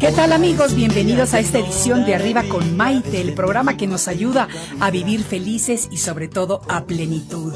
¿Qué tal amigos? Bienvenidos a esta edición de Arriba con Maite, el programa que nos ayuda a vivir felices y sobre todo a plenitud.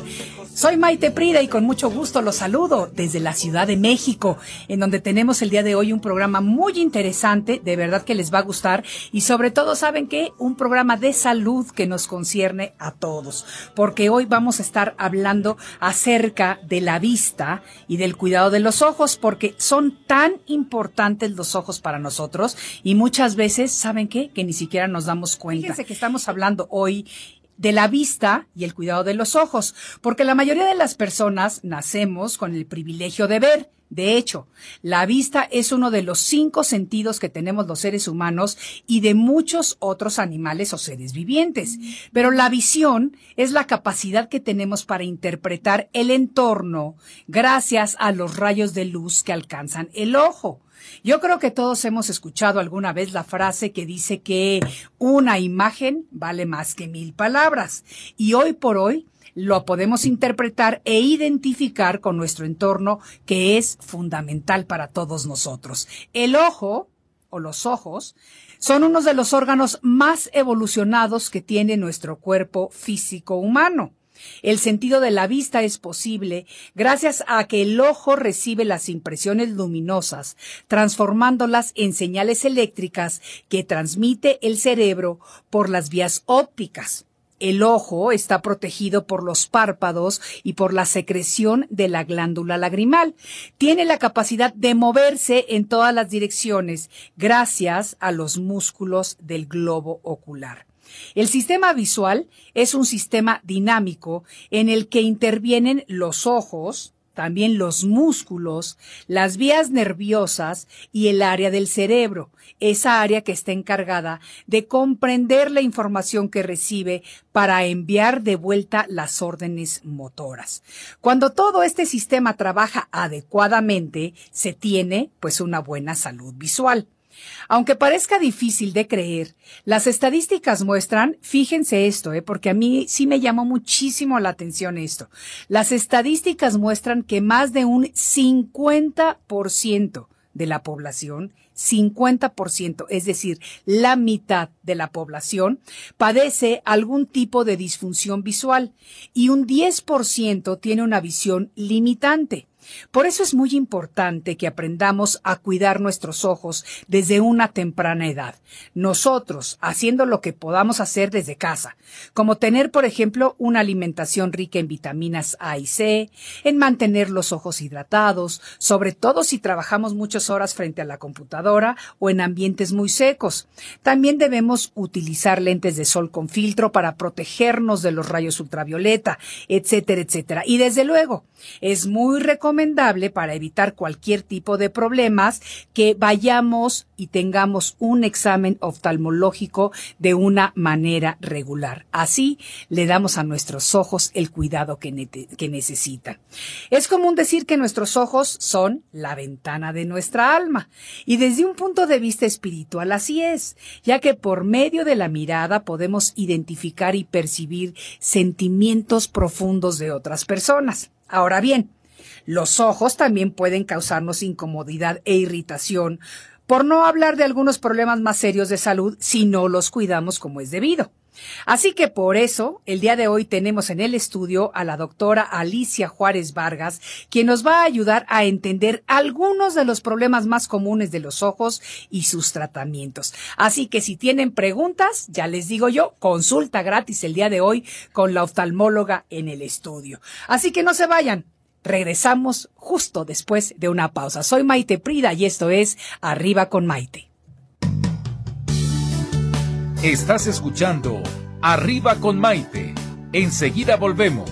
Soy Maite Prida y con mucho gusto los saludo desde la Ciudad de México, en donde tenemos el día de hoy un programa muy interesante, de verdad que les va a gustar y sobre todo saben que un programa de salud que nos concierne a todos, porque hoy vamos a estar hablando acerca de la vista y del cuidado de los ojos, porque son tan importantes los ojos para nosotros y muchas veces, ¿saben qué? Que ni siquiera nos damos cuenta. Fíjense que estamos hablando hoy de la vista y el cuidado de los ojos, porque la mayoría de las personas nacemos con el privilegio de ver. De hecho, la vista es uno de los cinco sentidos que tenemos los seres humanos y de muchos otros animales o seres vivientes. Pero la visión es la capacidad que tenemos para interpretar el entorno gracias a los rayos de luz que alcanzan el ojo. Yo creo que todos hemos escuchado alguna vez la frase que dice que una imagen vale más que mil palabras. Y hoy por hoy lo podemos interpretar e identificar con nuestro entorno que es fundamental para todos nosotros. El ojo o los ojos son unos de los órganos más evolucionados que tiene nuestro cuerpo físico humano. El sentido de la vista es posible gracias a que el ojo recibe las impresiones luminosas, transformándolas en señales eléctricas que transmite el cerebro por las vías ópticas. El ojo está protegido por los párpados y por la secreción de la glándula lagrimal. Tiene la capacidad de moverse en todas las direcciones gracias a los músculos del globo ocular. El sistema visual es un sistema dinámico en el que intervienen los ojos, también los músculos, las vías nerviosas y el área del cerebro, esa área que está encargada de comprender la información que recibe para enviar de vuelta las órdenes motoras. Cuando todo este sistema trabaja adecuadamente, se tiene pues una buena salud visual. Aunque parezca difícil de creer, las estadísticas muestran, fíjense esto, eh, porque a mí sí me llamó muchísimo la atención esto. Las estadísticas muestran que más de un 50% de la población, 50%, es decir, la mitad de la población, padece algún tipo de disfunción visual y un 10% tiene una visión limitante. Por eso es muy importante que aprendamos a cuidar nuestros ojos desde una temprana edad. Nosotros, haciendo lo que podamos hacer desde casa, como tener, por ejemplo, una alimentación rica en vitaminas A y C, en mantener los ojos hidratados, sobre todo si trabajamos muchas horas frente a la computadora o en ambientes muy secos. También debemos utilizar lentes de sol con filtro para protegernos de los rayos ultravioleta, etcétera, etcétera. Y desde luego, es muy recomendable recomendable para evitar cualquier tipo de problemas que vayamos y tengamos un examen oftalmológico de una manera regular. Así le damos a nuestros ojos el cuidado que, que necesitan. Es común decir que nuestros ojos son la ventana de nuestra alma y desde un punto de vista espiritual así es, ya que por medio de la mirada podemos identificar y percibir sentimientos profundos de otras personas. Ahora bien, los ojos también pueden causarnos incomodidad e irritación, por no hablar de algunos problemas más serios de salud si no los cuidamos como es debido. Así que por eso, el día de hoy tenemos en el estudio a la doctora Alicia Juárez Vargas, quien nos va a ayudar a entender algunos de los problemas más comunes de los ojos y sus tratamientos. Así que si tienen preguntas, ya les digo yo, consulta gratis el día de hoy con la oftalmóloga en el estudio. Así que no se vayan, Regresamos justo después de una pausa. Soy Maite Prida y esto es Arriba con Maite. Estás escuchando Arriba con Maite. Enseguida volvemos.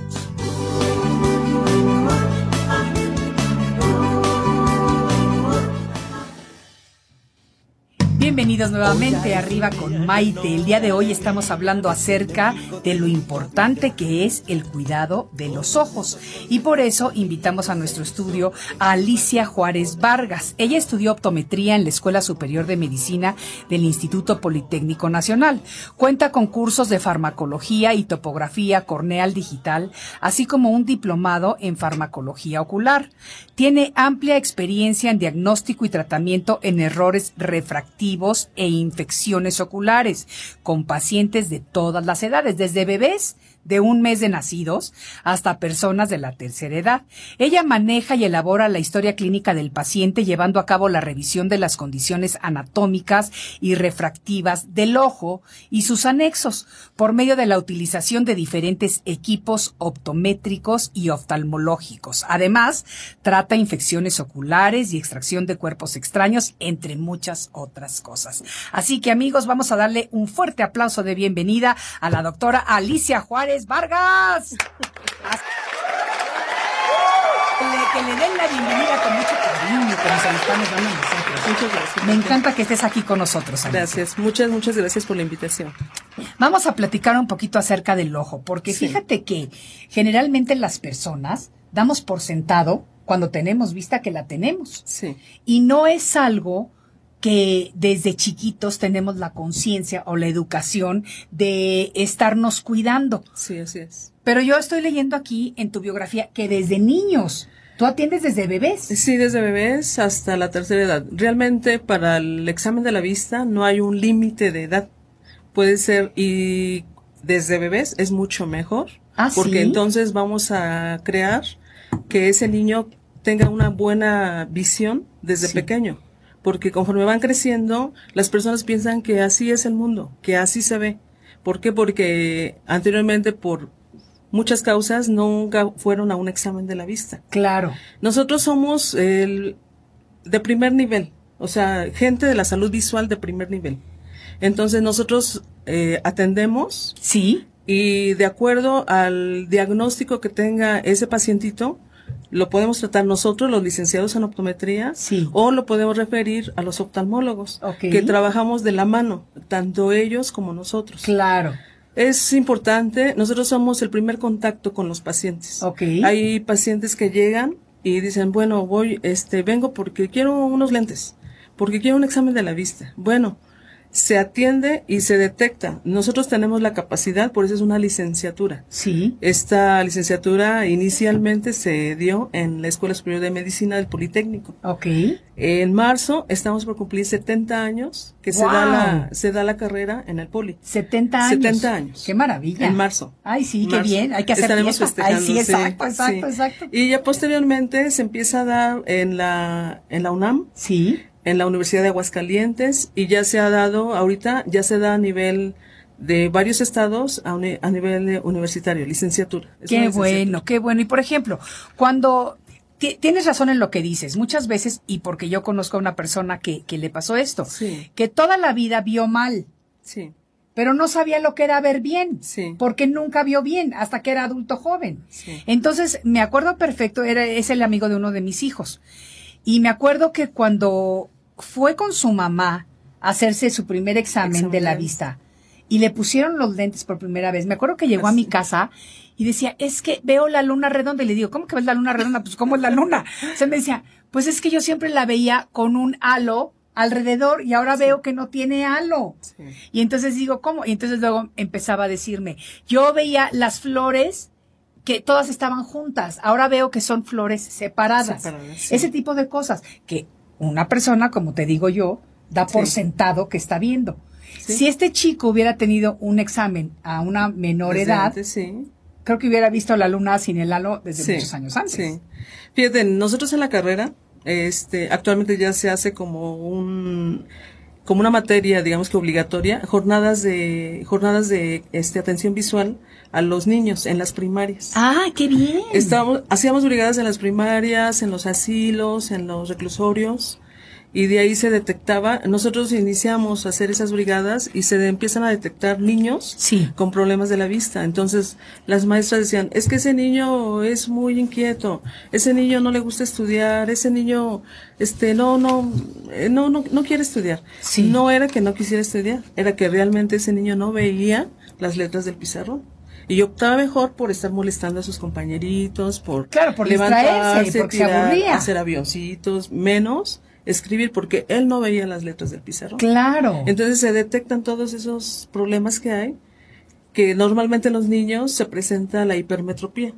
Bienvenidos nuevamente arriba con Maite. El día de hoy estamos hablando acerca de lo importante que es el cuidado de los ojos. Y por eso invitamos a nuestro estudio a Alicia Juárez Vargas. Ella estudió optometría en la Escuela Superior de Medicina del Instituto Politécnico Nacional. Cuenta con cursos de farmacología y topografía corneal digital, así como un diplomado en farmacología ocular. Tiene amplia experiencia en diagnóstico y tratamiento en errores refractivos e infecciones oculares con pacientes de todas las edades, desde bebés de un mes de nacidos hasta personas de la tercera edad. Ella maneja y elabora la historia clínica del paciente llevando a cabo la revisión de las condiciones anatómicas y refractivas del ojo y sus anexos por medio de la utilización de diferentes equipos optométricos y oftalmológicos. Además, trata infecciones oculares y extracción de cuerpos extraños, entre muchas otras cosas. Así que amigos, vamos a darle un fuerte aplauso de bienvenida a la doctora Alicia Juárez Vargas. Que le, den la bienvenida con mucho cariño, que nos estamos dando nosotros. Muchas gracias. Me encanta que estés aquí con nosotros. Gracias, muchas, muchas gracias por la invitación. Vamos a platicar un poquito acerca del ojo, porque fíjate que generalmente las personas damos por sentado cuando tenemos vista que la tenemos. Sí. Y no es algo que desde chiquitos tenemos la conciencia o la educación de estarnos cuidando. Sí, así es. Pero yo estoy leyendo aquí en tu biografía que desde niños ¿Tú atiendes desde bebés? Sí, desde bebés hasta la tercera edad. Realmente para el examen de la vista no hay un límite de edad. Puede ser y desde bebés es mucho mejor. ¿Ah, porque entonces vamos a crear que ese niño tenga una buena visión desde pequeño porque conforme van creciendo, las personas piensan que así es el mundo, que así se ve. ¿Por qué? Porque anteriormente por muchas causas nunca fueron a un examen de la vista. Claro. Nosotros somos el de primer nivel, o sea, gente de la salud visual de primer nivel. Entonces nosotros eh, atendemos. Sí. Y de acuerdo al diagnóstico que tenga ese pacientito, lo podemos tratar nosotros, los licenciados en optometría, o lo podemos referir a los oftalmólogos, que trabajamos de la mano, tanto ellos como nosotros. Claro. Es importante, nosotros somos el primer contacto con los pacientes. Hay pacientes que llegan y dicen, bueno, voy, este, vengo porque quiero unos lentes, porque quiero un examen de la vista. Bueno, se atiende y se detecta. Nosotros tenemos la capacidad, por eso es una licenciatura. Sí. Esta licenciatura inicialmente se dio en la Escuela Superior de Medicina del Politécnico. Ok. En marzo estamos por cumplir 70 años que se da la se da la carrera en el Poli. 70 años. 70 años. Qué maravilla. En marzo. Ay, sí, qué bien. Hay que hacer Estaremos festejando. Ay, sí, exacto, exacto, exacto. Y ya posteriormente se empieza a dar en la en la UNAM. Sí en la Universidad de Aguascalientes y ya se ha dado, ahorita ya se da a nivel de varios estados a, nivel universitario, licenciatura. qué bueno, qué bueno. Y por ejemplo, cuando tienes razón en lo que dices, muchas veces, y porque yo conozco a una persona que, que le pasó esto, que toda la vida vio mal. Sí. Pero no sabía lo que era ver bien, sí. porque nunca vio bien hasta que era adulto joven. Entonces, me acuerdo perfecto, era, es el amigo de uno de mis hijos. Y me acuerdo que cuando fue con su mamá a hacerse su primer examen, de la vista y le pusieron los lentes por primera vez, me acuerdo que llegó a mi casa y decía, es que veo la luna redonda. Y le digo, ¿cómo que ves la luna redonda? Pues, ¿cómo es la luna? O sea, me decía, pues es que yo siempre la veía con un halo alrededor y ahora veo que no tiene halo. Y entonces digo, ¿cómo? Y entonces luego empezaba a decirme, yo veía las flores que todas estaban juntas. Ahora veo que son flores separadas. Ese tipo de cosas que una persona, como te digo yo, da por sentado que está viendo. Si este chico hubiera tenido un examen a una menor edad, creo que hubiera visto la luna sin el halo desde muchos años antes. Fíjate, nosotros en la carrera, este, actualmente ya se hace como un como una materia, digamos que obligatoria, jornadas de jornadas de este atención visual a los niños en las primarias. Ah, qué bien. Estábamos, hacíamos brigadas en las primarias, en los asilos, en los reclusorios y de ahí se detectaba, nosotros iniciamos a hacer esas brigadas y se empiezan a detectar niños Sí. con problemas de la vista. Entonces las maestras decían, es que ese niño es muy inquieto, ese niño no le gusta estudiar, ese niño, este, no, no, eh, no, no, no quiere estudiar. Sí. No era que no quisiera estudiar, era que realmente ese niño no veía las letras del pizarrón. Y optaba mejor por estar molestando a sus compañeritos, por Claro, por distraerse, porque se aburría. hacer avioncitos, menos escribir, porque él no veía las letras del pizarrón. Claro. Entonces se detectan todos esos problemas que hay, que normalmente en los niños se presenta la hipermetropía.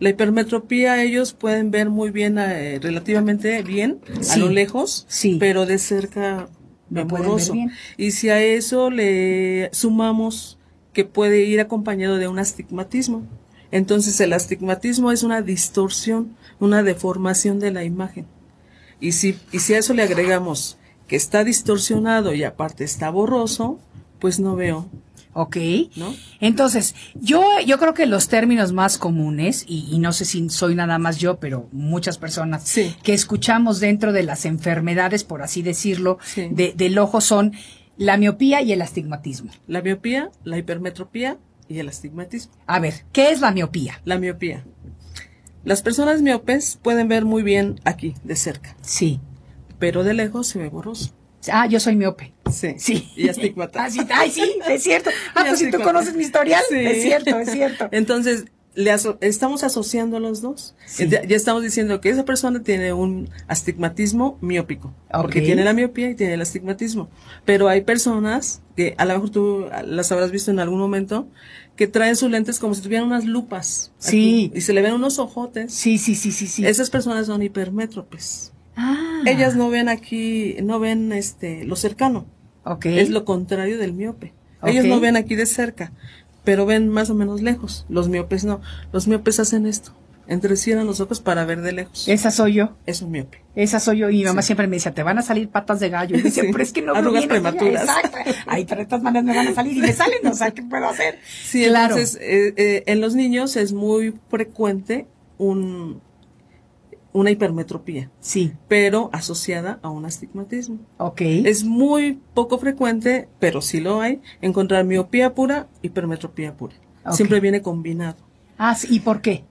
La hipermetropía ellos pueden ver muy bien, eh, relativamente bien, a lo lejos, Sí. pero de cerca bien. Y si a eso le sumamos que puede ir acompañado de un astigmatismo, entonces el astigmatismo es una distorsión, una deformación de la imagen. Y si, y si a eso le agregamos que está distorsionado y aparte está borroso, pues no veo, Ok. ¿no? Entonces, yo, yo creo que los términos más comunes, y, y no sé si soy nada más yo, pero muchas personas Sí. que escuchamos dentro de las enfermedades, por así decirlo, Sí. de- del ojo son la miopía y el astigmatismo. La miopía, la hipermetropía y el astigmatismo. A ver, ¿qué es la miopía? La miopía. Las personas miopes pueden ver muy bien aquí, de cerca, Sí. pero de lejos se ve borroso. Ah, yo soy miope. Sí. Sí. Y astigmata. Ah, sí, ay, sí, es cierto. Ah, Y pues si tú conoces mi historial, Sí. es cierto, es cierto. Entonces, le aso- estamos asociando los dos. Sí. Ya, ya estamos diciendo que esa persona tiene un astigmatismo miópico. Porque Ok. tiene la miopía y tiene el astigmatismo. Pero hay personas que a lo mejor tú las habrás visto en algún momento que traen sus lentes como si tuvieran unas lupas. Sí. aquí, y se le ven unos ojotes. Sí, sí, sí, sí, sí. Esas personas son hipermétropes. Ah. Ellas no ven aquí, no ven este lo cercano. Ok. Es lo contrario del miope. Ellos Ok. no ven aquí de cerca, pero ven más o menos lejos. Los miopes no. Los miopes hacen esto. Entrecierran los ojos para ver de lejos. Esa soy yo. Es un miope. Esa soy yo. Y mi mamá Sí. siempre me decía, te van a salir patas de gallo. Y Sí. pero es que no Arrugas amiga". prematuras. Exacto. Ay, pero de todas maneras me van a salir y me salen. O sea, ¿qué puedo hacer? Sí, claro. entonces eh, eh, en los niños es muy frecuente un, una hipermetropía, Sí. pero asociada a un astigmatismo. Ok. Es muy poco frecuente, pero sí lo hay, encontrar miopía pura, hipermetropía pura. Siempre viene combinado. Ah, sí. ¿y por qué?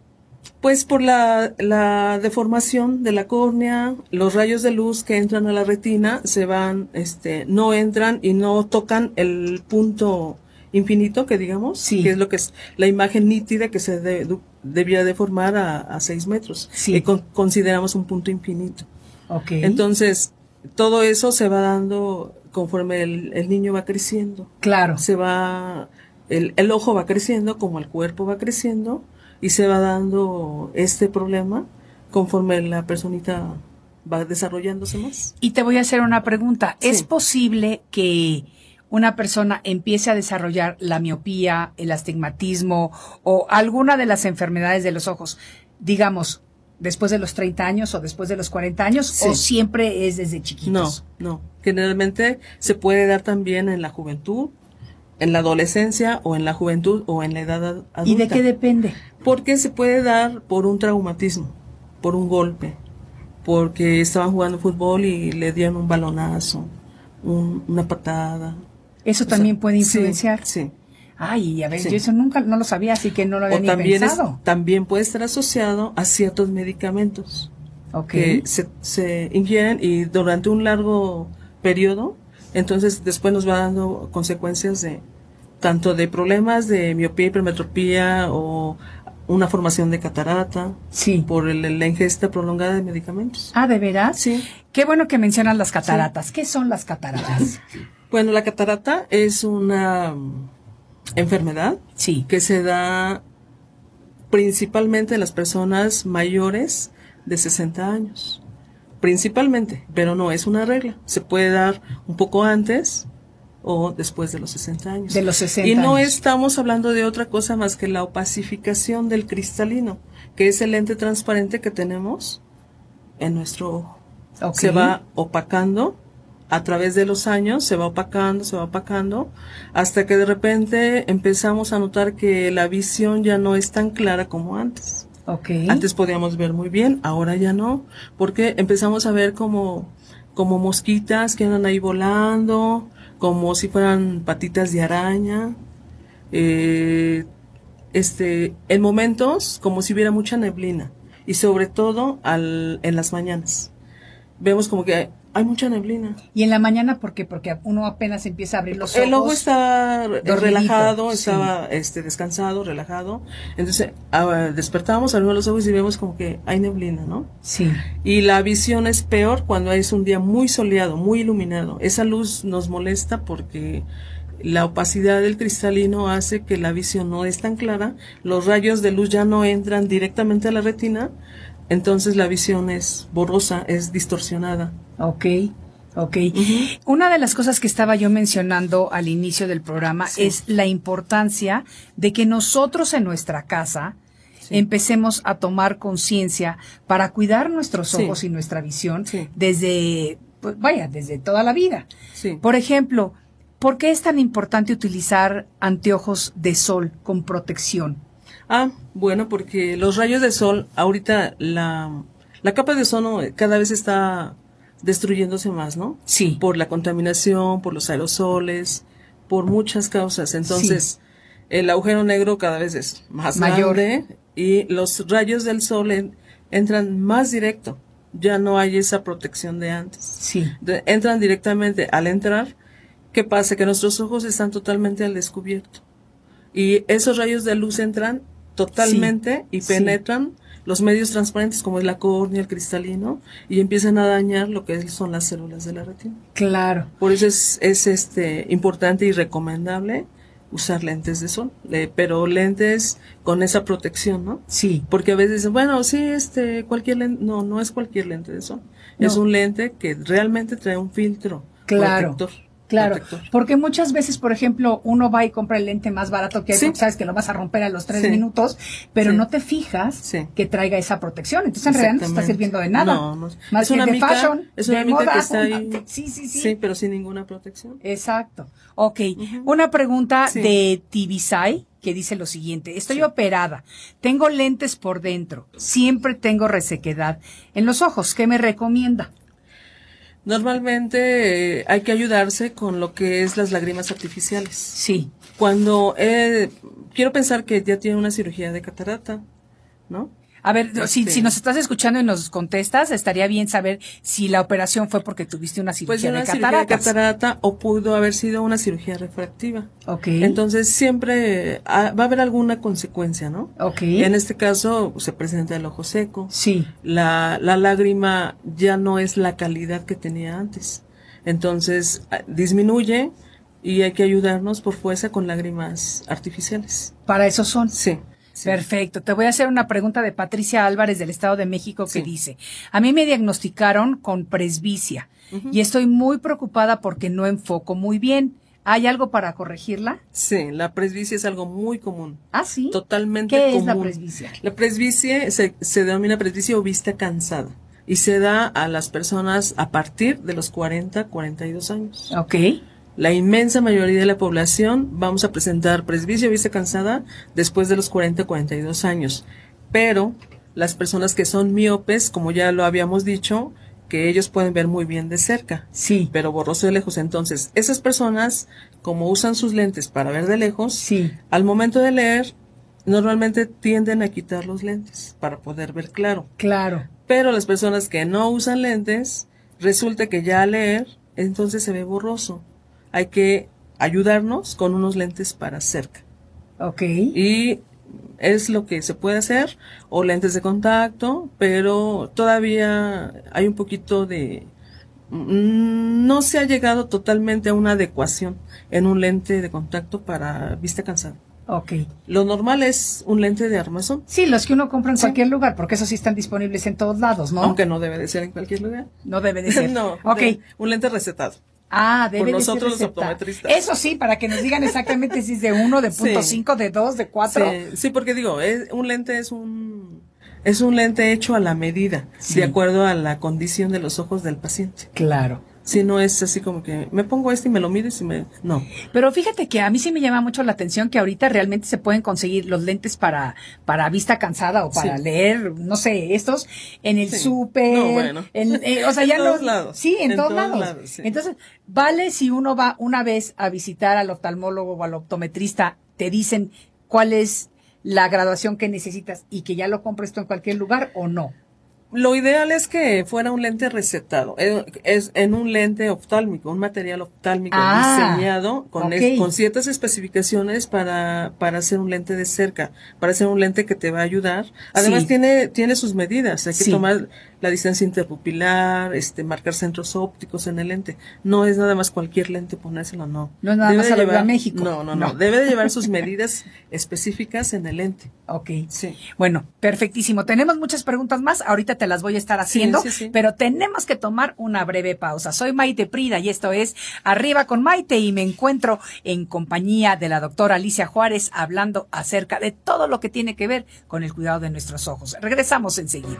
Pues por la, la deformación de la córnea, los rayos de luz que entran a la retina se van, este, no entran y no tocan el punto infinito que digamos, Sí. que es lo que es la imagen nítida que se de- debía de formar a, a seis metros. Sí. Con- consideramos un punto infinito. Ok. Entonces, todo eso se va dando conforme el, el niño va creciendo claro. se va, el, el ojo va creciendo como el cuerpo va creciendo y se va dando este problema conforme la personita va desarrollándose más. Y te voy a hacer una pregunta. Sí. ¿Es posible que una persona empiece a desarrollar la miopía, el astigmatismo o alguna de las enfermedades de los ojos, digamos, después de los 30 años o después de los 40 años Sí. o siempre es desde No, chiquitos? no. Generalmente se puede dar también en la juventud, en la adolescencia o en la juventud o en la edad ad- adulta. ¿Y de qué depende? Porque se puede dar por un traumatismo, por un golpe, porque estaban jugando fútbol y le dieron un balonazo, un- una patada. Eso O también sea, puede sí, influenciar. sí. Ay, a ver, Sí. yo eso nunca no lo sabía, así que no lo había O ni también, es- pensado. también puede estar asociado a ciertos medicamentos Ok. que se, se ingieren y durante un largo periodo, entonces después nos va dando consecuencias de tanto de problemas de miopía, hipermetropía o una formación de catarata Sí. por el- la ingesta prolongada de medicamentos. Ah, ¿de veras? Sí. Qué bueno que mencionan las cataratas. ¿Qué son las cataratas? Bueno, la catarata es una mm, enfermedad Sí. que se da principalmente en las personas mayores de 60 años. Principalmente, pero no es una regla. Se puede dar un poco antes o después de los 60 años. De los 60 Y no años. estamos hablando de otra cosa más que la opacificación del cristalino, que es el lente transparente que tenemos en nuestro ojo. Ok. Se va opacando a través de los años, se va opacando, se va opacando, hasta que de repente empezamos a notar que la visión ya no es tan clara como antes. Ok. Antes podíamos ver muy bien, ahora ya no, porque empezamos a ver como como mosquitas que andan ahí volando, como si fueran patitas de araña. Eh, este, en momentos como si hubiera mucha neblina y sobre todo al, en las mañanas. Vemos como que hay mucha neblina. Y en la mañana, ¿por qué? Porque uno apenas empieza a abrir los ojos. El ojo está relajado, sí. estaba este, descansado, relajado. Entonces ah, despertamos, abrimos los ojos y vemos como que hay neblina, ¿no? Sí. Y la visión es peor cuando es un día muy soleado, muy iluminado. Esa luz nos molesta porque la opacidad del cristalino hace que la visión no es tan clara, los rayos de luz ya no entran directamente a la retina, entonces la visión es borrosa, es distorsionada. Ok, ok. Una de las cosas que estaba yo mencionando al inicio del programa Sí. es la importancia de que nosotros en nuestra casa Sí. empecemos a tomar conciencia para cuidar nuestros Sí. ojos y nuestra visión desde, pues vaya, desde toda la vida. Sí. Por ejemplo, ¿por qué es tan importante utilizar anteojos de sol con protección? Ah, bueno, porque los rayos de sol, ahorita la, la capa de ozono cada vez está destruyéndose más, ¿no? Sí. Por la contaminación, por los aerosoles, por muchas causas. Entonces, el agujero negro cada vez es más Mayor. grande y los rayos del sol en- entran más directo. Ya no hay esa protección de antes. Sí. De- entran directamente al entrar. ¿Qué pasa? Que nuestros ojos están totalmente al descubierto. Y esos rayos de luz entran totalmente y sí. Los medios transparentes como es la córnea, el cristalino, y empiezan a dañar lo que son las células de la retina. Claro. Por eso es, es este importante y recomendable usar lentes de sol, le- pero lentes con esa protección, ¿no? Sí. Porque a veces dicen, bueno, sí, este, cualquier lente, no, no es cualquier lente de sol. Es un lente que realmente trae un filtro Claro. protector. Claro, protector. porque muchas veces, por ejemplo, uno va y compra el lente más barato que hay, Sí. sabes que lo vas a romper a los tres Sí. minutos, pero Sí. no te fijas que traiga esa protección. Entonces, en realidad no te está sirviendo de nada. No, no. Más Es que una de mica- fashion, es una de moda. que está ahí. Sí, sí, sí. Sí, pero sin ninguna protección. Exacto. Ok. Una pregunta de Tibisay que dice lo siguiente. Estoy operada. Tengo lentes por dentro. Siempre tengo resequedad. En los ojos, ¿qué me recomienda? Normalmente eh, hay que ayudarse con lo que es las lágrimas artificiales. Sí. Cuando eh, quiero pensar que ya tiene una cirugía de catarata, ¿no? A ver, si, si nos estás escuchando y nos contestas, estaría bien saber si la operación fue porque tuviste una Pues cirugía una de cataratas. catarata o pudo haber sido una cirugía refractiva. Ok. Entonces siempre ah, va a haber alguna consecuencia, ¿no? ok. En este caso se presenta el ojo seco. Sí. La, la lágrima ya no es la calidad que tenía antes. Entonces ah, disminuye y hay que ayudarnos por fuerza con lágrimas artificiales. Para eso son. Sí. Sí. Perfecto. Te voy a hacer una pregunta de Patricia Álvarez del Estado de México que Sí. dice, a mí me diagnosticaron con presbicia y estoy muy preocupada porque no enfoco muy bien. ¿Hay algo para corregirla? Sí, la presbicia es algo muy común. Ah, sí. Totalmente ¿Qué común. es la presbicia? La presbicia se, se denomina presbicia o vista cansada y se da a las personas a partir de los 40, 42 años. Ok. La inmensa mayoría de la población vamos a presentar presbicia vista cansada después de los 40, 42 años. Pero las personas que son miopes, como ya lo habíamos dicho, que ellos pueden ver muy bien de cerca, Sí. pero borroso de lejos. Entonces, esas personas, como usan sus lentes para ver de lejos, Sí. al momento de leer, normalmente tienden a quitar los lentes para poder ver claro. Claro. Pero las personas que no usan lentes, resulta que ya al leer, entonces se ve borroso. Hay que ayudarnos con unos lentes para cerca. Ok. Y es lo que se puede hacer, o lentes de contacto, pero todavía hay un poquito de... mm, No se ha llegado totalmente a una adecuación en un lente de contacto para vista cansada. Ok. Lo normal es un lente de armazón, Sí, los que uno compra en Sí. cualquier lugar, porque esos sí están disponibles en todos lados, ¿no? aunque no debe de ser en cualquier lugar. No debe de ser. no, Ok. de- un lente recetado. Ah, debe Por de ser nosotros los optometristas. Eso sí, para que nos digan exactamente si es de uno, de punto Sí. cinco, de dos, de cuatro. Sí, sí, porque digo, es- un lente es un es un lente hecho a la medida, Sí. de acuerdo a la condición de los ojos del paciente. Claro. Si no es así como que me pongo este y me lo mides y me... No. Pero fíjate que a mí sí me llama mucho la atención que ahorita realmente se pueden conseguir los lentes para, para vista cansada o para Sí. leer, no sé, estos, en el Sí. súper, No, bueno. en- eh, o sea, En ya todos no- lados. Sí, en, En todos, todos lados. lados, sí. Entonces, vale si uno va una vez a visitar al oftalmólogo o al optometrista, te dicen cuál es la graduación que necesitas y que ya lo compres tú en cualquier lugar o no. Lo ideal es que fuera un lente recetado, eh, es en un lente oftálmico, un material oftálmico Ah, diseñado con, es- con ciertas especificaciones para, para hacer un lente de cerca, para hacer un lente que te va a ayudar. Además Sí. tiene, tiene sus medidas, hay que Sí. tomar la distancia interpupilar, este, marcar centros ópticos en el lente. No es nada más cualquier lente ponérselo, no. No es nada Debe más de a llevar- México. No, no, No. no, debe de llevar sus medidas específicas en el lente. Ok. Sí. Bueno, perfectísimo. Tenemos muchas preguntas más. Ahorita te las voy a estar haciendo, sí, sí. pero tenemos que tomar una breve pausa. Soy Maite Prida y esto es Arriba con Maite y me encuentro en compañía de la doctora Alicia Juárez hablando acerca de todo lo que tiene que ver con el cuidado de nuestros ojos. Regresamos enseguida.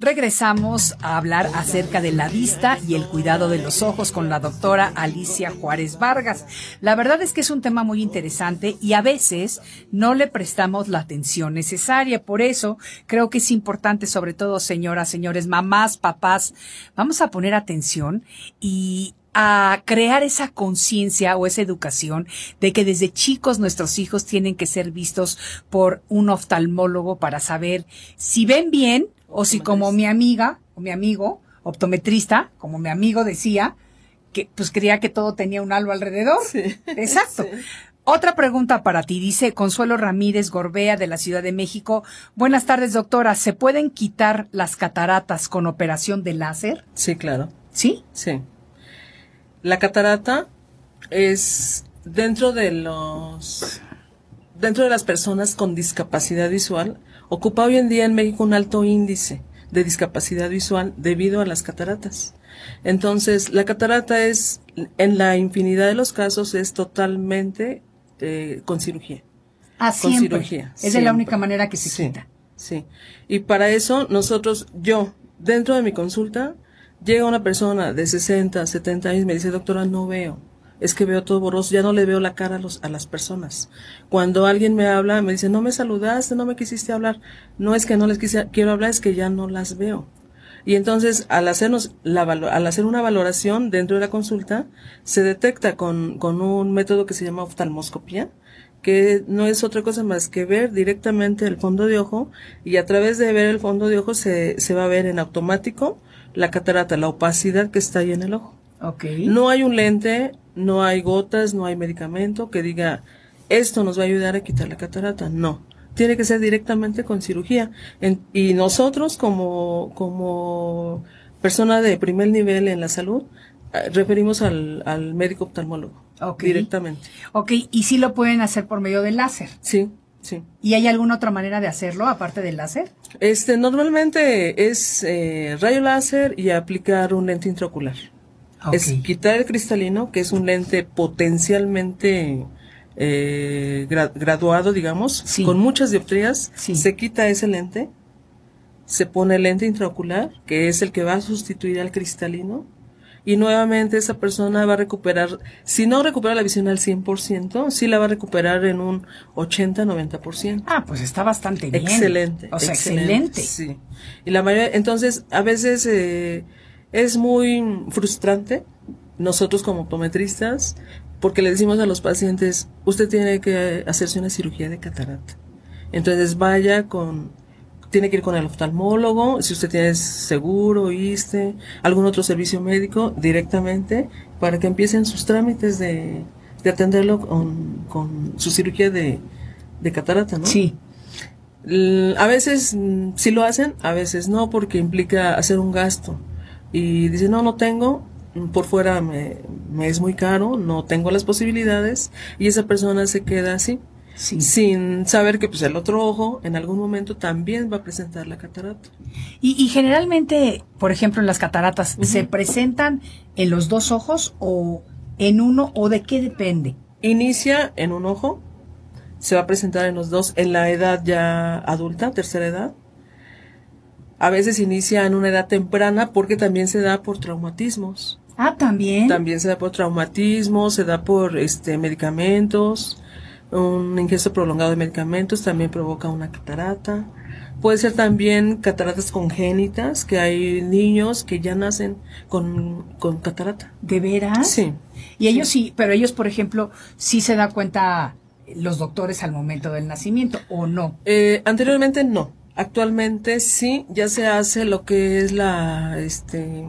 Regresamos a hablar acerca de la vista y el cuidado de los ojos con la doctora Alicia Juárez Vargas. La verdad es que es un tema muy interesante y a veces no le prestamos la atención necesaria. Por eso creo que es importante, sobre todo señoras, señores, mamás, papás, vamos a poner atención y a crear esa conciencia o esa educación de que desde chicos nuestros hijos tienen que ser vistos por un oftalmólogo para saber si ven bien o si como mi amiga o mi amigo optometrista, como mi amigo decía, que pues creía que todo tenía un halo alrededor. Sí. Exacto. Sí. Otra pregunta para ti, dice Consuelo Ramírez Gorbea de la Ciudad de México. Buenas tardes, doctora. ¿Se pueden quitar las cataratas con operación de láser? Sí, claro. ¿Sí? Sí. La catarata es dentro de los dentro de las personas con discapacidad visual ocupa hoy en día en México un alto índice de discapacidad visual debido a las cataratas. Entonces, la catarata es en la infinidad de los casos es totalmente eh, con cirugía. Ah, Con siempre. cirugía, Es de la única manera que se Sí, quita. Sí. Y para eso nosotros, yo, dentro de mi consulta, llega una persona de 60, 70 años y me dice, doctora, no veo. Es que veo todo borroso, ya no le veo la cara a, los, a las personas. Cuando alguien me habla, me dice, no me saludaste, no me quisiste hablar. No es que no les quise, quiero hablar, es que ya no las veo. Y entonces, al hacernos la, al hacer una valoración dentro de la consulta, se detecta con, con un método que se llama oftalmoscopía, que no es otra cosa más que ver directamente el fondo de ojo y a través de ver el fondo de ojo se, se va a ver en automático la catarata, la opacidad que está ahí en el ojo. Ok. No hay un lente, no hay gotas, no hay medicamento que diga esto nos va a ayudar a quitar la catarata. No, tiene que ser directamente con cirugía. En- y nosotros como, como persona de primer nivel en la salud, eh, referimos al, al médico oftalmólogo directamente. Ok, y sí lo pueden hacer por medio del láser. Sí, sí. ¿Y hay alguna otra manera de hacerlo aparte del láser? Este, normalmente es eh, rayo láser y aplicar un lente intraocular. Ok. Es quitar el cristalino, que es un lente potencialmente eh, gra- graduado, digamos, Sí. con muchas dioptrías. Sí. Se quita ese lente, se pone el lente intraocular, que es el que va a sustituir al cristalino. Y nuevamente esa persona va a recuperar, si no recupera la visión al 100%, sí la va a recuperar en un 80-90%. Ah, pues está bastante bien. Excelente. O sea, excelente. Sí. Y la mayoría, entonces, a veces eh, es muy frustrante nosotros como optometristas porque le decimos a los pacientes, usted tiene que hacerse una cirugía de catarata. Entonces vaya con, tiene que ir con el oftalmólogo, si usted tiene seguro, ISTE, algún otro servicio médico directamente, para que empiecen sus trámites de, de atenderlo con, con su cirugía de, de catarata, ¿no? Sí. A veces mm, sí lo hacen, a veces no, porque implica hacer un gasto. Y dice, no, no tengo, por fuera me, me es muy caro, no tengo las posibilidades, y esa persona se queda así, Sí. sin saber que pues el otro ojo en algún momento también va a presentar la catarata. Y, y generalmente, por ejemplo, en las cataratas, ¿se presentan en los dos ojos o en uno o de qué depende? Inicia en un ojo, se va a presentar en los dos en la edad ya adulta, tercera edad. A veces inicia en una edad temprana porque también se da por traumatismos. Ah, también. También se da por traumatismos, se da por este medicamentos, un ingesto prolongado de medicamentos también provoca una catarata. Puede ser también cataratas congénitas, que hay niños que ya nacen con, con catarata. ¿De veras? Sí. Y ellos sí, pero ellos, por ejemplo, sí se da cuenta los doctores al momento del nacimiento o no. Eh, anteriormente no. Actualmente sí, ya se hace lo que es la, este,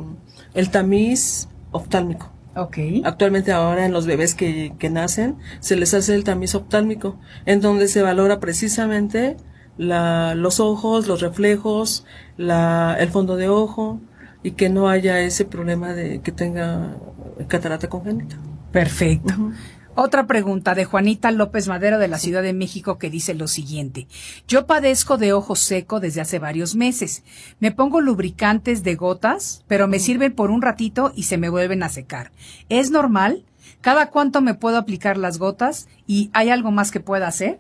el tamiz oftálmico. Ok. Actualmente ahora en los bebés que, que nacen se les hace el tamiz oftálmico, en donde se valora precisamente la, los ojos, los reflejos, la, el fondo de ojo y que no haya ese problema de que tenga catarata congénita. Perfecto. Otra pregunta de Juanita López Madero de la Ciudad de México que dice lo siguiente. Yo padezco de ojo seco desde hace varios meses. Me pongo lubricantes de gotas, pero me sirven por un ratito y se me vuelven a secar. ¿Es normal? ¿Cada cuánto me puedo aplicar las gotas? ¿Y hay algo más que pueda hacer?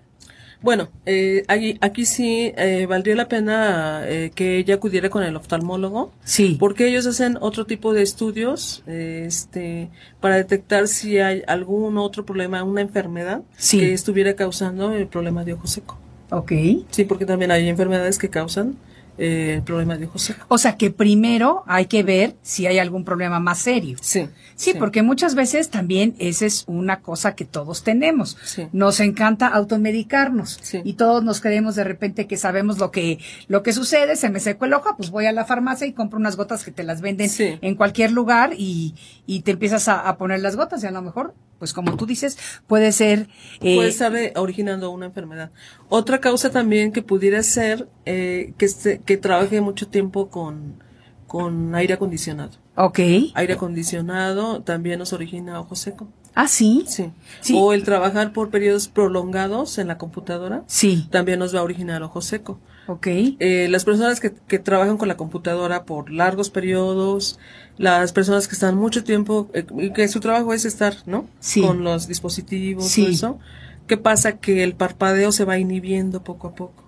Bueno, eh, aquí, aquí sí eh, valdría la pena eh, que ella acudiera con el oftalmólogo. Sí. Porque ellos hacen otro tipo de estudios este, para detectar si hay algún otro problema, una enfermedad Sí. que estuviera causando el problema de ojo seco. Ok. Sí, porque también hay enfermedades que causan eh, el problema de seco. O sea que primero hay que ver si hay algún problema más serio. Sí. Sí, porque muchas veces también esa es una cosa que todos tenemos. Sí. Nos encanta automedicarnos Sí. y todos nos creemos de repente que sabemos lo que lo que sucede, se me secó el ojo, pues voy a la farmacia y compro unas gotas que te las venden en cualquier lugar y, y te empiezas a, a poner las gotas y a lo mejor, pues como tú dices, puede ser eh, puede estar originando una enfermedad. Otra causa también que pudiera ser eh, que, este- que trabaje mucho tiempo con, con aire acondicionado. ok. Aire acondicionado también nos origina ojo seco. Ah, sí. Sí. Sí. O el trabajar por periodos prolongados en la computadora Sí. también nos va a originar ojo seco. Ok. Eh, las personas que, que trabajan con la computadora por largos periodos, las personas que están mucho tiempo, eh, que su trabajo es estar, ¿no? Sí. Con los dispositivos, Sí. todo eso. ¿Qué pasa? Que el parpadeo se va inhibiendo poco a poco.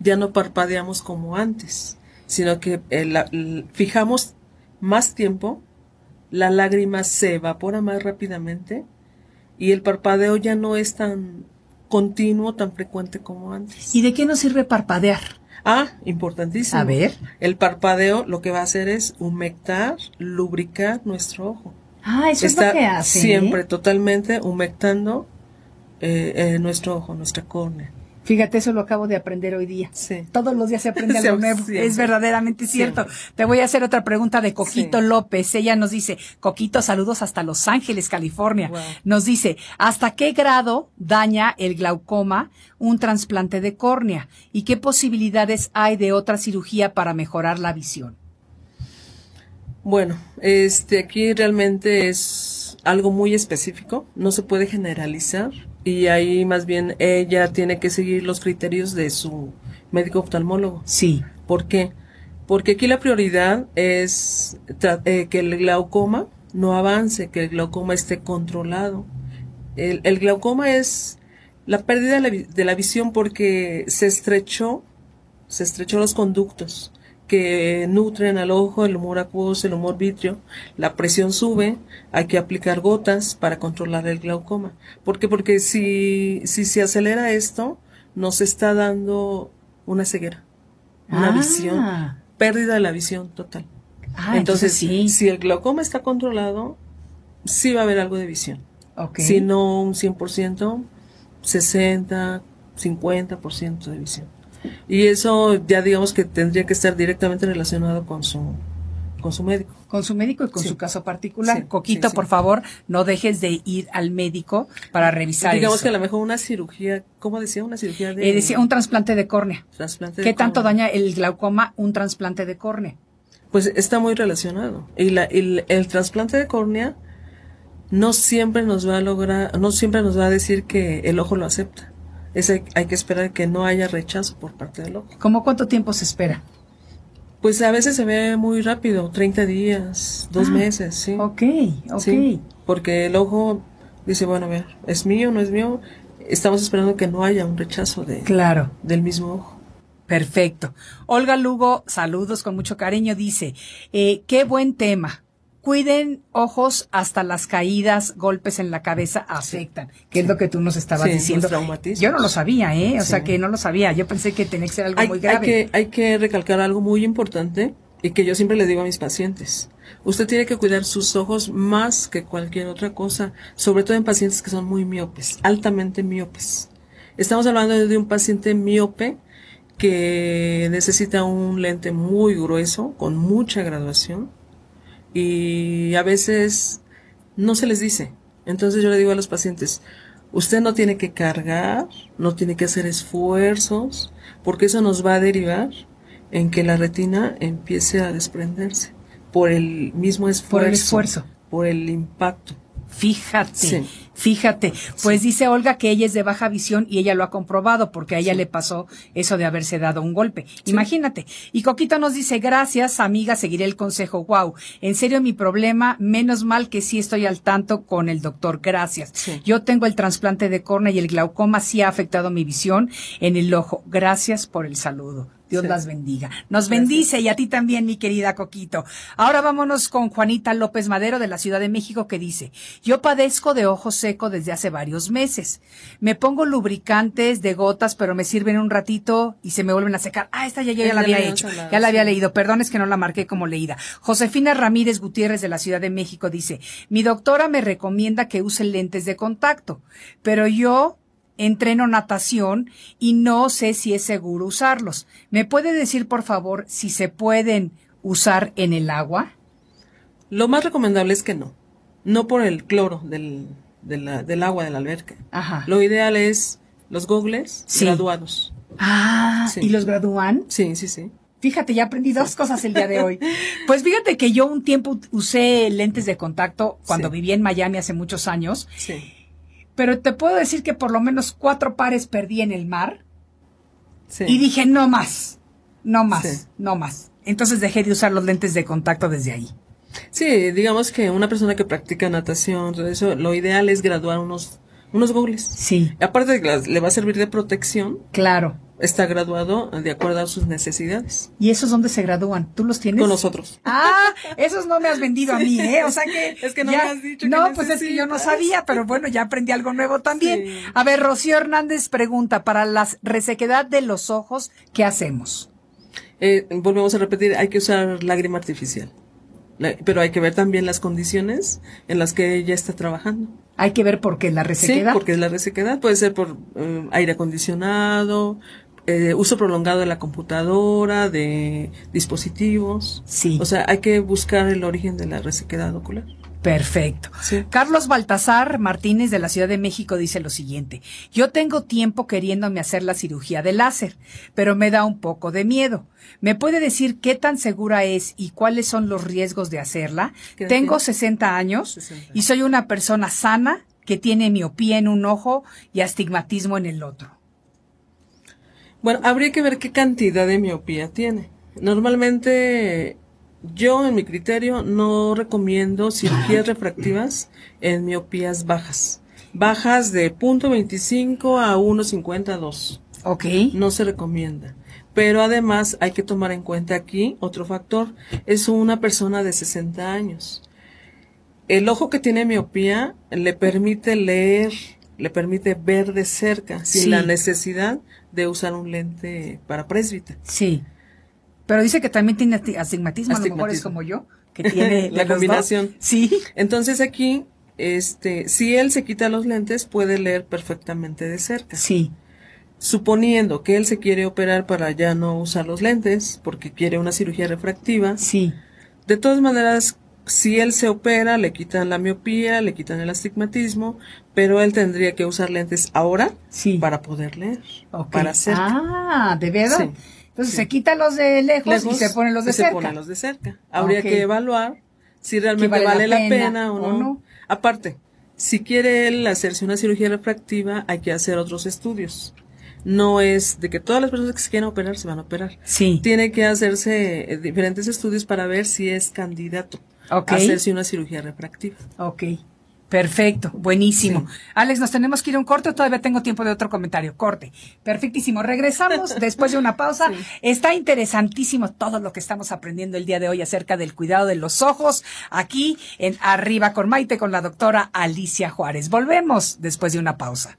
Ya no parpadeamos como antes, sino que eh, la- fijamos más tiempo, la lágrima se evapora más rápidamente y el parpadeo ya no es tan continuo, tan frecuente como antes. ¿Y de qué nos sirve parpadear? Ah, importantísimo. A ver. El parpadeo lo que va a hacer es humectar, lubricar nuestro ojo. Ah, eso Está es lo que hace. ¿eh? siempre totalmente humectando eh, eh, nuestro ojo, nuestra córnea. Fíjate, eso lo acabo de aprender hoy día. Sí. Todos los días se aprende algo nuevo. Es verdaderamente cierto. Te voy a hacer otra pregunta de Coquito. López. Ella nos dice, Coquito, saludos hasta Los Ángeles, California. Wow. Nos dice, ¿hasta qué grado daña el glaucoma un trasplante de córnea? ¿Y qué posibilidades hay de otra cirugía para mejorar la visión? Bueno, este aquí realmente es algo muy específico, no se puede generalizar y ahí más bien ella tiene que seguir los criterios de su médico oftalmólogo. Sí. ¿Por qué? Porque aquí la prioridad es eh, que el glaucoma no avance, que el glaucoma esté controlado. El, el glaucoma es la pérdida de la, de la visión porque se estrechó, se estrechó los conductos que nutren al ojo, el humor acuoso, el humor vitrio, la presión sube, hay que aplicar gotas para controlar el glaucoma. ¿Por qué? Porque si, si se acelera esto, nos está dando una ceguera, una Ah. visión, pérdida de la visión total. Ah, entonces, sí. si el glaucoma está controlado, sí va a haber algo de visión. Si no un 100%, 60, 50% de visión. Y eso ya digamos que tendría que estar directamente relacionado con su con su médico. Con su médico y con Sí. su caso particular. Sí, Coquito, sí, por favor, no dejes de ir al médico para revisar digamos eso. que a lo mejor una cirugía, ¿cómo decía? Una cirugía de Eh, decía un trasplante de córnea. trasplante de ¿Qué tanto córnea. daña el glaucoma un trasplante de córnea? Pues está muy relacionado. Y la, el, el trasplante de córnea no siempre nos va a lograr, no siempre nos va a decir que el ojo lo acepta. Es, hay, que esperar que no haya rechazo por parte del ojo. ¿Cómo cuánto tiempo se espera? Pues a veces se ve muy rápido, 30 días, dos Ah, meses, sí. Ok, ok. Sí, porque el ojo dice, bueno, a ver, ¿es mío, no es mío? Estamos esperando que no haya un rechazo de, Claro. del mismo ojo. Perfecto. Olga Lugo, saludos con mucho cariño, dice, eh, qué buen tema. Cuiden ojos hasta las caídas, golpes en la cabeza afectan, que es lo que tú nos estabas Sí, diciendo. Yo no lo sabía, ¿eh? O Sí. sea que no lo sabía. Yo pensé que tenía que ser algo Hay, muy hay grave. que, hay que recalcar algo muy importante y que yo siempre le digo a mis pacientes. Usted tiene que cuidar sus ojos más que cualquier otra cosa, sobre todo en pacientes que son muy miopes, altamente miopes. Estamos hablando de un paciente miope que necesita un lente muy grueso, con mucha graduación, y a veces no se les dice. Entonces yo le digo a los pacientes, usted no tiene que cargar, no tiene que hacer esfuerzos, porque eso nos va a derivar en que la retina empiece a desprenderse por el mismo esfuerzo. Por el esfuerzo. Por el impacto. Fíjate, Sí. fíjate. Pues dice Olga que ella es de baja visión y ella lo ha comprobado porque a ella le pasó eso de haberse dado un golpe. Imagínate. Y Coquito nos dice, gracias amiga, seguiré el consejo. Wow, en serio mi problema, menos mal que sí estoy al tanto con el doctor, gracias. Yo tengo el trasplante de córnea y el glaucoma sí ha afectado mi visión en el ojo. Gracias por el saludo. Dios Sí. las bendiga. Nos bendice y a ti también, mi querida Coquito. Ahora vámonos con Juanita López Madero de la Ciudad de México que dice, yo padezco de ojo seco desde hace varios meses. Me pongo lubricantes de gotas, pero me sirven un ratito y se me vuelven a secar. Ah, esta ya, yo ya la había hecho. Ya la había sí. leído. Perdón, es que no la marqué como leída. Josefina Ramírez Gutiérrez de la Ciudad de México dice, mi doctora me recomienda que use lentes de contacto, pero yo entreno natación y no sé si es seguro usarlos. ¿Me puede decir, por favor, si se pueden usar en el agua? Lo más recomendable es que no. No por el cloro del, de la- del agua de la alberca. Ajá. Lo ideal es los gogles Sí. graduados. Ah, Sí. ¿y los gradúan? Sí, sí, sí. Fíjate, ya aprendí dos cosas el día de hoy. Pues fíjate que yo un tiempo usé lentes de contacto cuando Sí. vivía en Miami hace muchos años, Sí. Pero te puedo decir que por lo menos cuatro pares perdí en el mar sí. y dije, no más, no más, Sí. no más. Entonces dejé de usar los lentes de contacto desde ahí. Sí, digamos que una persona que practica natación, todo eso, lo ideal es graduar unos, unos gogles. Sí, Aparte de que le va a servir de protección, claro. Está graduado de acuerdo a sus necesidades. ¿Y esos dónde se gradúan? ¿Tú los tienes? Con nosotros. Ah, esos no me has vendido a mí, ¿eh? O sea que. Es que no ya- me has dicho que No, pues es que yo no sabía, pero bueno, ya aprendí algo nuevo también. Sí. A ver, Rocío Hernández pregunta: para la resequedad de los ojos, ¿qué hacemos? Eh, volvemos a repetir, hay que usar lágrima artificial. La- pero hay que ver también las condiciones en las que ella está trabajando. Hay que ver por qué la Sí, resequedad. porque es la resequedad. Puede ser por eh, aire acondicionado, eh, uso prolongado de la computadora, de dispositivos. Sí. O sea, hay que buscar el origen de la resequedad ocular. Perfecto. Sí. Carlos Baltasar Martínez de la Ciudad de México dice lo siguiente. Yo tengo tiempo queriéndome hacer la cirugía de láser, pero me da un poco de miedo. ¿Me puede decir qué tan segura es y cuáles son los riesgos de hacerla? ¿Qué edad Tengo tienes? 60 años 60. y soy una persona sana que tiene miopía en un ojo y astigmatismo en el otro. Bueno, habría que ver qué cantidad de miopía tiene. Normalmente, yo en mi criterio no recomiendo cirugías refractivas en miopías bajas. Bajas de 0.25 a 1.50 2. ¿Ok? No se recomienda. Pero además hay que tomar en cuenta aquí otro factor. Es una persona de 60 años. El ojo que tiene miopía le permite leer, le permite ver de cerca, sin Sí. la necesidad de usar un lente para presbita. Sí. Pero dice que también tiene asti- astigmatismo, a lo mejor es Astigmatismo. como yo, que tiene La dos. combinación. Sí. Entonces aquí, este, si él se quita los lentes, puede leer perfectamente de cerca. Sí. suponiendo que él se quiere operar para ya no usar los lentes, porque quiere una cirugía refractiva, Sí. de todas maneras, si él se opera, le quitan la miopía, le quitan el astigmatismo, pero él tendría que usar lentes ahora Sí. para poder leer, para hacer Ah, ¿de verdad? Sí. Entonces Sí. se quitan los de lejos, lejos y se ponen los de y se cerca. ponen los de cerca. Habría que evaluar si realmente vale vale, la la pena o, no. Aparte, si quiere él hacerse una cirugía refractiva, hay que hacer otros estudios. No es de que todas las personas que se quieran operar se van a operar. Sí. Tiene que hacerse eh, diferentes estudios para ver si es candidato Ok. a hacerse una cirugía refractiva. Ok. Perfecto, buenísimo. Alex, ¿nos tenemos que ir a un corte todavía tengo tiempo de otro comentario? Corte. Perfectísimo. Regresamos después de una pausa. Está interesantísimo todo lo que estamos aprendiendo el día de hoy acerca del cuidado de los ojos aquí en Arriba con Maite con la doctora Alicia Juárez. Volvemos después de una pausa.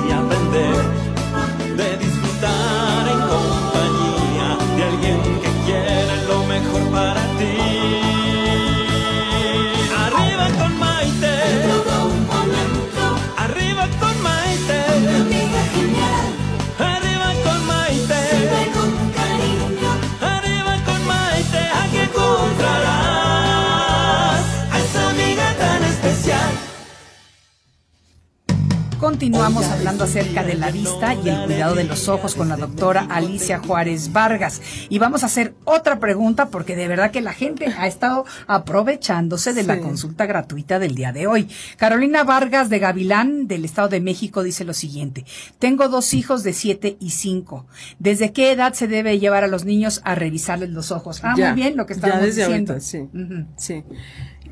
Continuamos hablando acerca de la vista y el cuidado de los ojos con la doctora Alicia Juárez Vargas. Y vamos a hacer otra pregunta porque de verdad que la gente ha estado aprovechándose de la consulta gratuita del día de hoy. Carolina Vargas de Gavilán del Estado de México dice lo siguiente. Tengo dos hijos de 7 y 5. ¿Desde qué edad se debe llevar a los niños a revisarles los ojos? Ah, Ya, muy bien lo que ya estamos desde diciendo. ahorita, sí. Sí.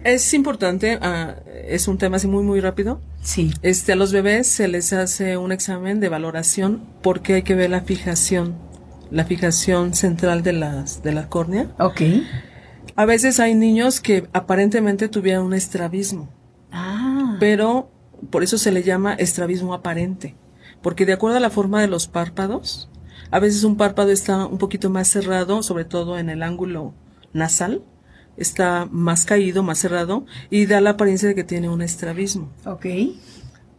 Es importante, ah, es un tema así muy, muy rápido. Sí. Este, a los bebés se les hace un examen de valoración porque hay que ver la fijación, la fijación central de las, de la córnea. Ok. A veces hay niños que aparentemente tuvieron un estrabismo, Ah. pero por eso se le llama estrabismo aparente, porque de acuerdo a la forma de los párpados, a veces un párpado está un poquito más cerrado, sobre todo en el ángulo nasal, está más caído, más cerrado, y da la apariencia de que tiene un estrabismo. Ok.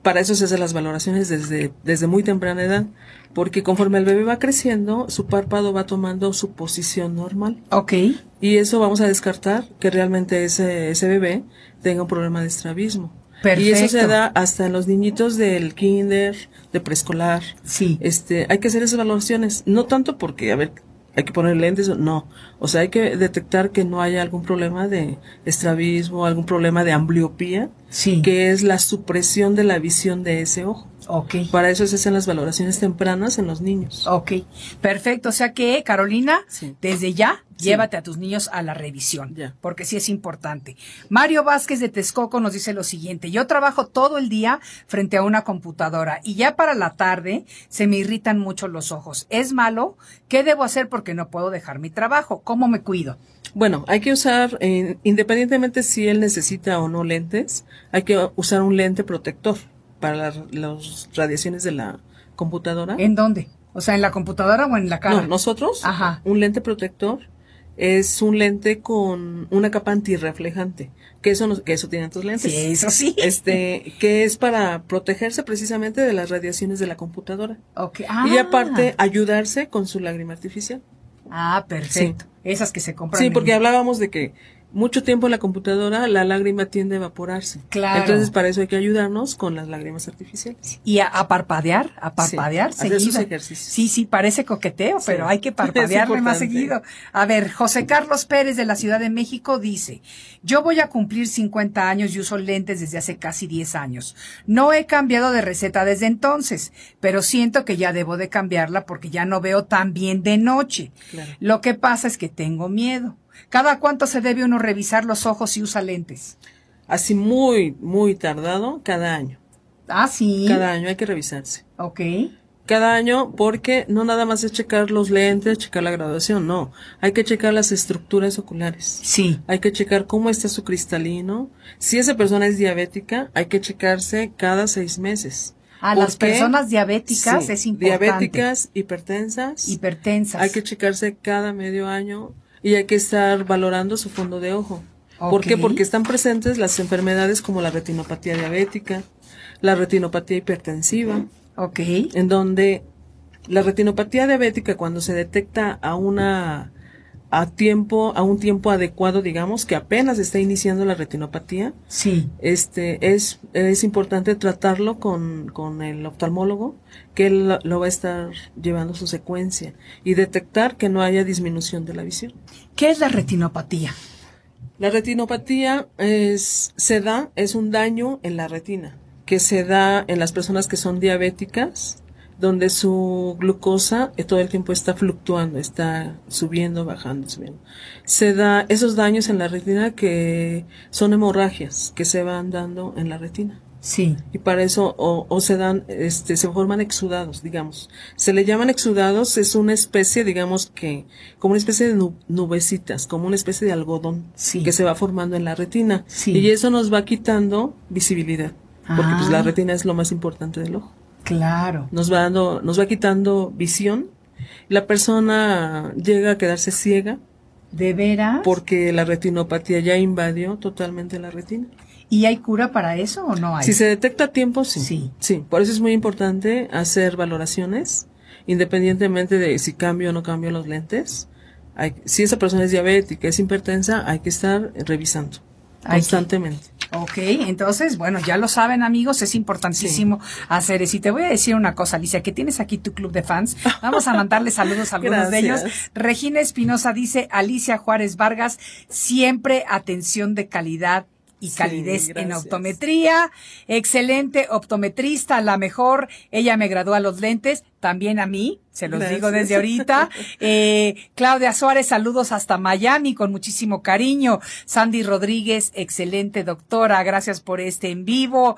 Para eso se hacen las valoraciones desde, desde muy temprana edad, porque conforme el bebé va creciendo, su párpado va tomando su posición normal. Ok. Y eso vamos a descartar que realmente ese, ese bebé tenga un problema de estrabismo. Y eso se Perfecto. da hasta en los niñitos del kinder, de preescolar. Sí. Este, hay que hacer esas valoraciones. No tanto porque, a ver, hay que poner lentes, no. O sea, hay que detectar que no haya algún problema de estrabismo, algún problema de ambliopía, Sí. que es la supresión de la visión de ese ojo. Ok. Para eso se hacen las valoraciones tempranas en los niños. Ok, perfecto. O sea que, Carolina, Sí. desde ya, Sí. llévate a tus niños a la revisión, Ya. porque sí es importante. Mario Vázquez de Texcoco nos dice lo siguiente, yo trabajo todo el día frente a una computadora y ya para la tarde se me irritan mucho los ojos. ¿Es malo? ¿Qué debo hacer porque no puedo dejar mi trabajo? ¿Cómo me cuido? Bueno, hay que usar, eh, independientemente si él necesita o no lentes, hay que usar un lente protector para las las radiaciones de la computadora. ¿En dónde? O sea, ¿en la computadora o en la cara? No, nosotros, Ajá. un lente protector es un lente con una capa antirreflejante, que eso, no- que eso tienen tus lentes. Sí, eso sí. Este, que es para protegerse precisamente de las radiaciones de la computadora. Ok. Y Ah. aparte, ayudarse con su lágrima artificial. Ah, perfecto. Esas que se compran. Sí, en- porque hablábamos de que mucho tiempo en la computadora la lágrima tiende a evaporarse. Claro. Entonces, para eso hay que ayudarnos con las lágrimas artificiales. Y a, a parpadear, a parpadear Sí, seguido. ejercicios. Sí, sí, parece coqueteo, Sí. pero hay que parpadearle más seguido. A ver, José Carlos Pérez de la Ciudad de México dice, yo voy a cumplir 50 años y uso lentes desde hace casi 10 años. No he cambiado de receta desde entonces, pero siento que ya debo de cambiarla porque ya no veo tan bien de noche. Claro. Lo que pasa es que tengo miedo. ¿Cada cuánto se debe uno revisar los ojos si usa lentes? Así muy, muy tardado, cada año. Ah, sí. Cada año hay que revisarse. Ok. Cada año, porque no nada más es checar los lentes, checar la graduación, no. Hay que checar las estructuras oculares. Sí. Hay que checar cómo está su cristalino. Si esa persona es diabética, hay que checarse cada seis meses. A las personas diabéticas Sí, es importante. Diabéticas, hipertensas. Hipertensas. Hay que checarse cada medio año y hay que estar valorando su fondo de ojo. ¿Por qué? Porque están presentes las enfermedades como la retinopatía diabética, la retinopatía hipertensiva, Ok. en donde la retinopatía diabética cuando se detecta a una a tiempo, a un tiempo adecuado, digamos, que apenas está iniciando la retinopatía, Sí. este es, es importante tratarlo con, con el oftalmólogo, que él lo, lo va a estar llevando su secuencia y detectar que no haya disminución de la visión. ¿Qué es la retinopatía? La retinopatía es, se da, es un daño en la retina, que se da en las personas que son diabéticas, donde su glucosa eh, todo el tiempo está fluctuando, está subiendo, bajando, subiendo. Se da esos daños en la retina que son hemorragias que se van dando en la retina. Sí. Y para eso, o, o se dan, este, se forman exudados, digamos. Se le llaman exudados, es una especie, digamos que, como una especie de nu- nubecitas, como una especie de algodón Sí. que se va formando en la retina. Sí. Y eso nos va quitando visibilidad. Porque pues Ah. la retina es lo más importante del ojo. Claro. Nos va dando, nos va quitando visión. La persona llega a quedarse ciega ¿De veras? porque la retinopatía ya invadió totalmente la retina. ¿Y hay cura para eso o no hay? Si se detecta a tiempo, sí. Sí. Sí. Por eso es muy importante hacer valoraciones, independientemente de si cambio o no cambio los lentes. Hay, si esa persona es diabética, es hipertensa, hay que estar revisando Hay que- constantemente. Ok, entonces, bueno, ya lo saben amigos, es importantísimo hacer eso. Y te voy a decir una cosa, Alicia, que tienes aquí tu club de fans. Vamos a mandarle saludos a algunos de ellos. Regina Espinosa dice, Alicia Juárez Vargas, siempre atención de calidad y Sí, calidez en optometría. Excelente optometrista, la mejor. Ella me graduó a los lentes, también a mí, se los Gracias. digo desde ahorita. Eh, Claudia Suárez, saludos hasta Miami con muchísimo cariño. Sandy Rodríguez, excelente doctora, gracias por este en vivo.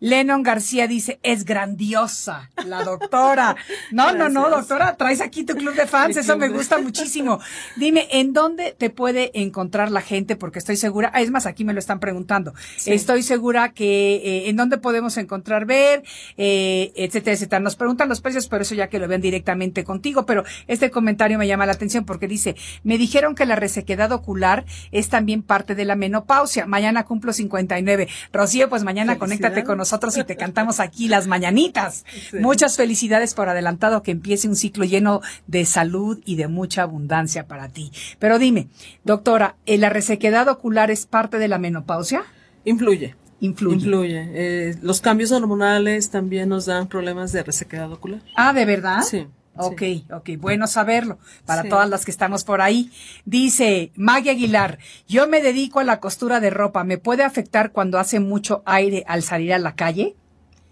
Lennon García dice, es grandiosa la doctora. No, no, no, doctora, traes aquí tu club de fans, eso me gusta muchísimo. Dime, ¿en dónde te puede encontrar la gente? Porque estoy segura, ah, es más, aquí me lo están preguntando. Sí. Estoy segura que eh, en dónde podemos encontrar ver, eh, etcétera, etcétera. Nos preguntan los precios, pero eso ya que lo vean directamente contigo, pero este comentario me llama la atención porque dice, me dijeron que la resequedad ocular es también parte de la menopausia. Mañana cumplo 59. Rocío, pues mañana conéctate con nosotros y te cantamos aquí las mañanitas. Sí. Muchas felicidades por adelantado que empiece un ciclo lleno de salud y de mucha abundancia para ti. Pero dime, doctora, ¿eh, ¿la resequedad ocular es parte de la menopausia? Influye. Influye. Influye. Eh, los cambios hormonales también nos dan problemas de resequedad ocular. Ah, ¿de verdad? Sí. Ok, sí. ok, bueno saberlo para Sí. todas las que estamos por ahí. Dice Maggie Aguilar, yo me dedico a la costura de ropa, ¿me puede afectar cuando hace mucho aire al salir a la calle?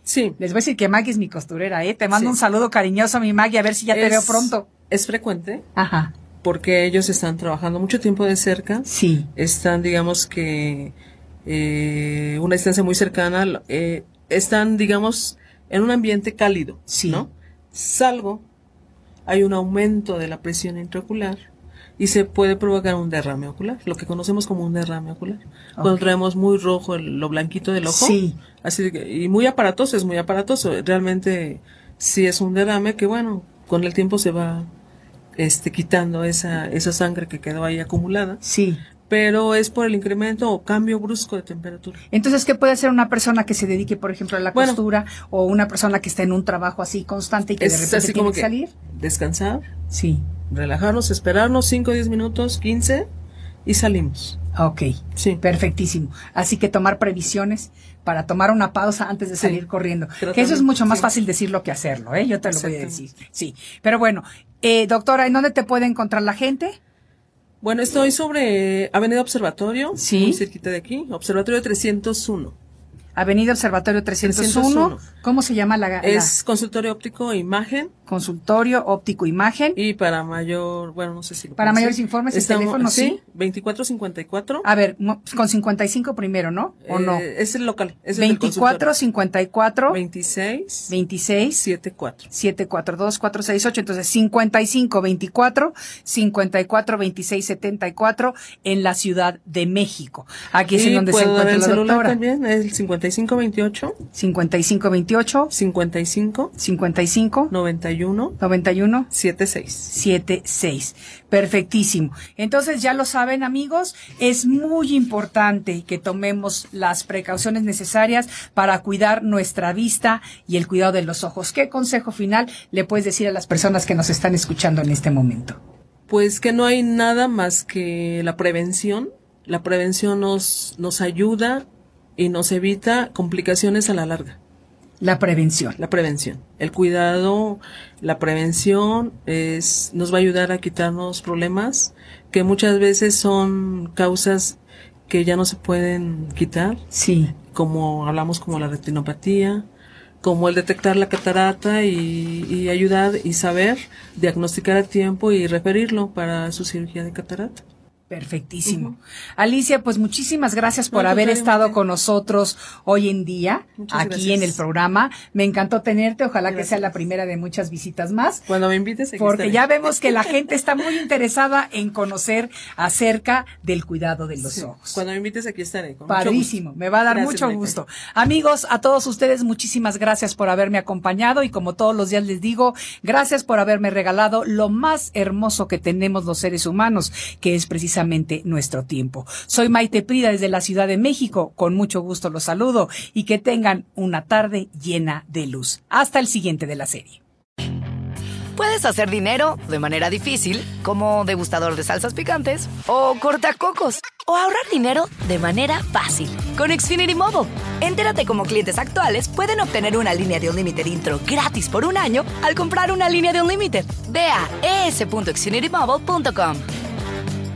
Sí. Les voy a decir que Maggie es mi costurera, ¿eh? Te mando Sí. un saludo cariñoso, mi Maggie, a ver si ya te veo pronto. Es frecuente Ajá, porque ellos están trabajando mucho tiempo de cerca. sí, Están, digamos que, eh, una distancia muy cercana. eh, están, digamos, en un ambiente cálido. Sí. ¿No? Salgo, hay un aumento de la presión intraocular y se puede provocar un derrame ocular, lo que conocemos como un derrame ocular. Cuando traemos muy rojo el- lo blanquito del ojo, Sí. así que- y muy aparatoso, es muy aparatoso. Realmente sí es un derrame que bueno, con el tiempo se va este quitando esa esa sangre que quedó ahí acumulada, sí. Pero es por el incremento o cambio brusco de temperatura. Entonces, ¿qué puede hacer una persona que se dedique, por ejemplo, a la Bueno. costura o una persona que está en un trabajo así constante y que de repente así tiene como que salir? descansar, Sí. relajarnos, esperarnos 5 o 10 minutos, 15 y salimos. Ok. Sí. Perfectísimo. Así que tomar previsiones para tomar una pausa antes de Sí. salir corriendo. Que eso es mucho más sí. fácil decirlo que hacerlo, ¿eh? Yo te lo voy a decir. Sí. Pero bueno, eh, doctora, ¿en dónde te puede encontrar la gente? Bueno, estoy sobre Avenida Observatorio, Sí. muy cerquita de aquí, Observatorio 301. Avenida Observatorio 301. 301. ¿Cómo se llama la, la- Es consultorio óptico e imagen consultorio óptico imagen. Y para mayor, bueno, no sé si lo Para mayores informes, el Estamos- teléfono, sí. 2454. A ver, con 55 primero, ¿no? ¿O no? Eh, Es el local. Es el del 24 consultorio. 54 26 26 74. 742 468 entonces 55 24 54 26 74 en la Ciudad de México. Aquí es en Y donde se encuentra el la celular doctora. también, es el 5528 55 28 55 55 91 91 76. 76. Perfectísimo. Entonces ya lo saben amigos, es muy importante que tomemos las precauciones necesarias para cuidar nuestra vista y el cuidado de los ojos. ¿Qué consejo final le puedes decir a las personas que nos están escuchando en este momento? Pues que no hay nada más que la prevención. La prevención nos, nos ayuda y nos evita complicaciones a la larga. La prevención. La prevención. El cuidado, la prevención es, nos va a ayudar a quitarnos problemas que muchas veces son causas que ya no se pueden quitar, Sí. como hablamos como la retinopatía, como el detectar la catarata y, y ayudar y saber diagnosticar a tiempo y referirlo para su cirugía de catarata. Perfectísimo. Alicia, pues muchísimas gracias por No, haber estado con nosotros hoy en día, Muchas aquí gracias. en el programa. Me encantó tenerte, ojalá que sea la primera de muchas visitas más. Cuando me invites, aquí Porque estaré. ya vemos que la gente está muy interesada en conocer acerca del cuidado de los Sí. ojos. Cuando me invites aquí estaré. con Padrísimo, me va a dar Gracias, mucho gusto. Amigos, a todos ustedes muchísimas gracias por haberme acompañado y como todos los días les digo, gracias por haberme regalado lo más hermoso que tenemos los seres humanos, que es precisamente nuestro tiempo. Soy Maite Prida desde la Ciudad de México, con mucho gusto los saludo y que tengan una tarde llena de luz. Hasta el siguiente de la serie. Puedes hacer dinero de manera difícil, como degustador de salsas picantes, o cortacocos, o ahorrar dinero de manera fácil con Xfinity Mobile. Entérate cómo clientes actuales pueden obtener una línea de Unlimited intro gratis por un año al comprar una línea de Unlimited. Ve a es.xfinitymobile.com.